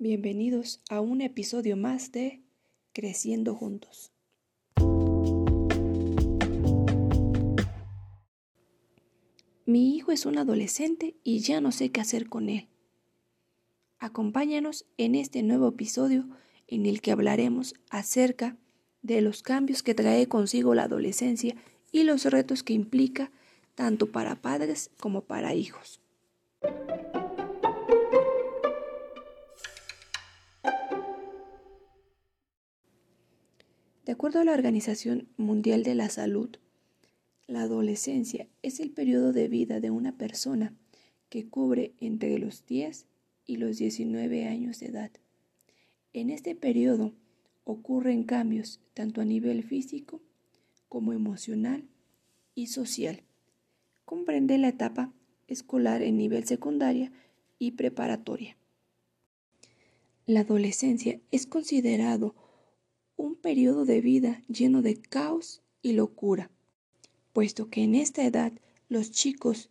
Bienvenidos a un episodio más de Creciendo Juntos. Mi hijo es un adolescente y ya no sé qué hacer con él. Acompáñanos en este nuevo episodio en el que hablaremos acerca de los cambios que trae consigo la adolescencia y los retos que implica tanto para padres como para hijos. De acuerdo a la Organización Mundial de la Salud, la adolescencia es el periodo de vida de una persona que cubre entre los 10 y los 19 años de edad. En este periodo ocurren cambios tanto a nivel físico como emocional y social. Comprende la etapa escolar en nivel secundaria y preparatoria. La adolescencia es considerado un periodo de vida lleno de caos y locura, puesto que en esta edad los chicos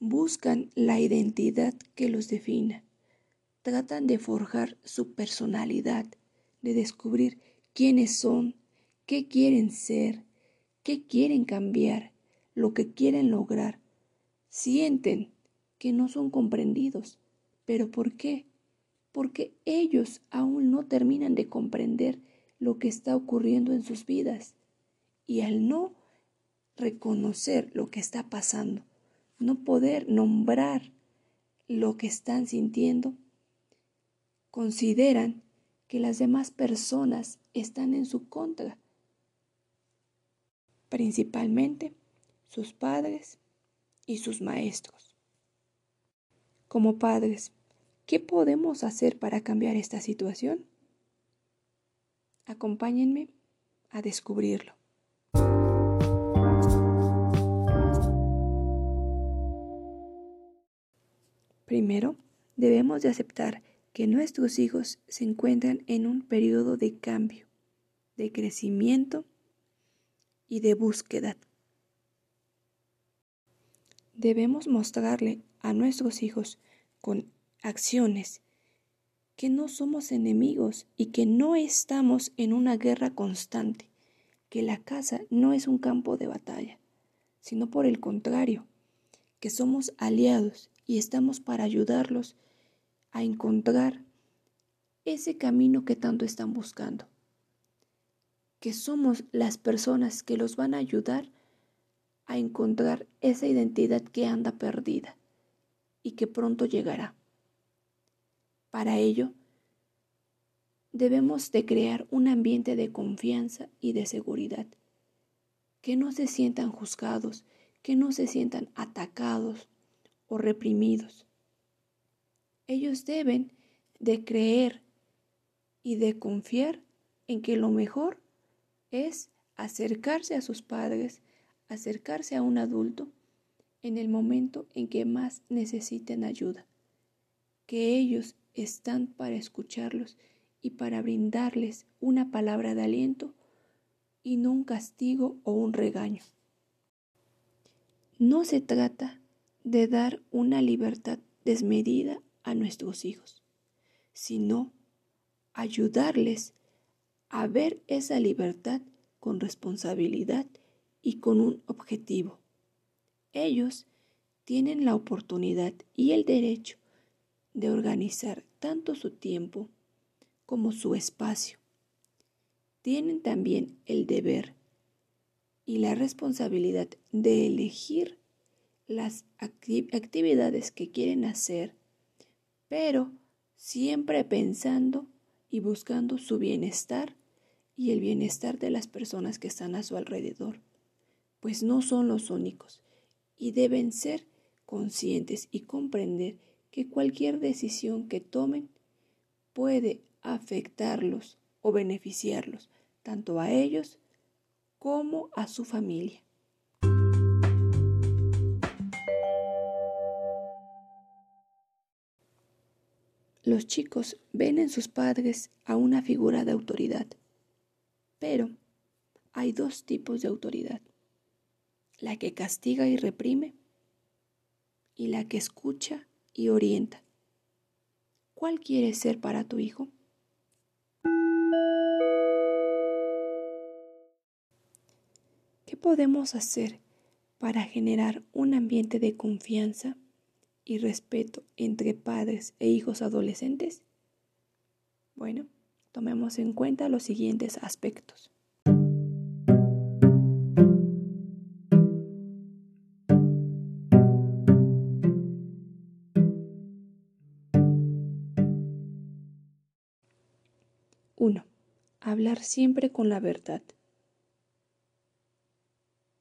buscan la identidad que los defina, tratan de forjar su personalidad, de descubrir quiénes son, qué quieren ser, qué quieren cambiar, lo que quieren lograr. Sienten que no son comprendidos. ¿Pero por qué? Porque ellos aún no terminan de comprender lo que está ocurriendo en sus vidas. Y al no reconocer lo que está pasando, no poder nombrar lo que están sintiendo, consideran que las demás personas están en su contra, principalmente sus padres y sus maestros. Como padres, ¿qué podemos hacer para cambiar esta situación? Acompáñenme a descubrirlo. Primero, debemos de aceptar que nuestros hijos se encuentran en un periodo de cambio, de crecimiento y de búsqueda. Debemos mostrarle a nuestros hijos con acciones que no somos enemigos y que no estamos en una guerra constante, que la casa no es un campo de batalla, sino por el contrario, que somos aliados y estamos para ayudarlos a encontrar ese camino que tanto están buscando, que somos las personas que los van a ayudar a encontrar esa identidad que anda perdida y que pronto llegará. Para ello, debemos de crear un ambiente de confianza y de seguridad, que no se sientan juzgados, que no se sientan atacados o reprimidos. Ellos deben de creer y de confiar en que lo mejor es acercarse a sus padres, acercarse a un adulto en el momento en que más necesiten ayuda, que ellos están para escucharlos y para brindarles una palabra de aliento y no un castigo o un regaño. No se trata de dar una libertad desmedida a nuestros hijos, sino ayudarles a ver esa libertad con responsabilidad y con un objetivo. Ellos tienen la oportunidad y el derecho de organizar tanto su tiempo como su espacio. Tienen también el deber y la responsabilidad de elegir las actividades que quieren hacer, pero siempre pensando y buscando su bienestar y el bienestar de las personas que están a su alrededor, pues no son los únicos y deben ser conscientes y comprender que cualquier decisión que tomen puede afectarlos o beneficiarlos, tanto a ellos como a su familia. Los chicos ven en sus padres a una figura de autoridad, pero hay dos tipos de autoridad, la que castiga y reprime y la que escucha y orienta. ¿Cuál quieres ser para tu hijo? ¿Qué podemos hacer para generar un ambiente de confianza y respeto entre padres e hijos adolescentes? Bueno, tomemos en cuenta los siguientes aspectos. Hablar siempre con la verdad.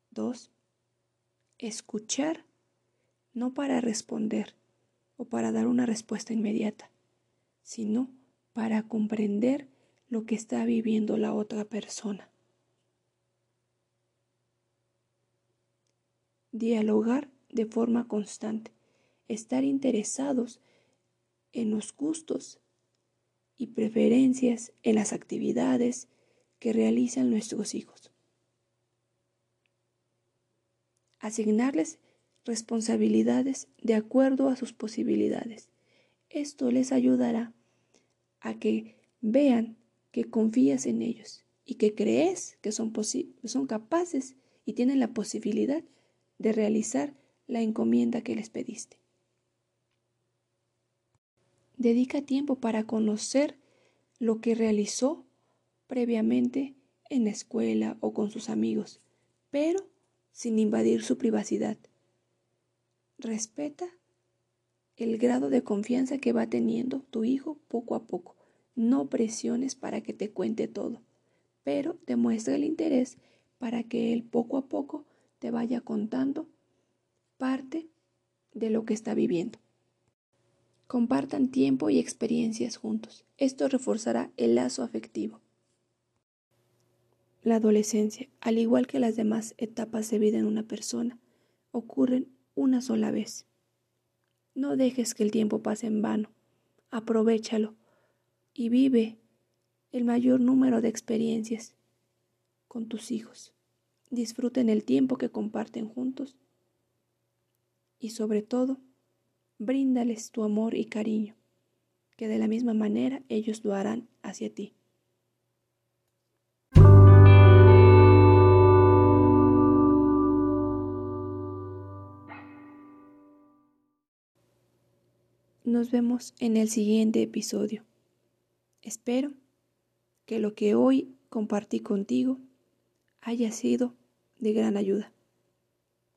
2. Escuchar no para responder o para dar una respuesta inmediata, sino para comprender lo que está viviendo la otra persona. Dialogar de forma constante, estar interesados en los gustos y preferencias en las actividades que realizan nuestros hijos. asignarles responsabilidades de acuerdo a sus posibilidades. Esto les ayudará a que vean que confías en ellos y que crees que son, son capaces y tienen la posibilidad de realizar la encomienda que les pediste. Dedica tiempo para conocer lo que realizó previamente en la escuela o con sus amigos, pero sin invadir su privacidad. Respeta el grado de confianza que va teniendo tu hijo poco a poco. No presiones para que te cuente todo, pero demuestra el interés para que él poco a poco te vaya contando parte de lo que está viviendo. Compartan tiempo y experiencias juntos. Esto reforzará el lazo afectivo. La adolescencia, al igual que las demás etapas de vida en una persona, ocurren una sola vez. No dejes que el tiempo pase en vano. Aprovechalo y vive el mayor número de experiencias con tus hijos. Disfruten el tiempo que comparten juntos y sobre todo, bríndales tu amor y cariño, que de la misma manera ellos lo harán hacia ti. Nos vemos en el siguiente episodio. Espero que lo que hoy compartí contigo haya sido de gran ayuda.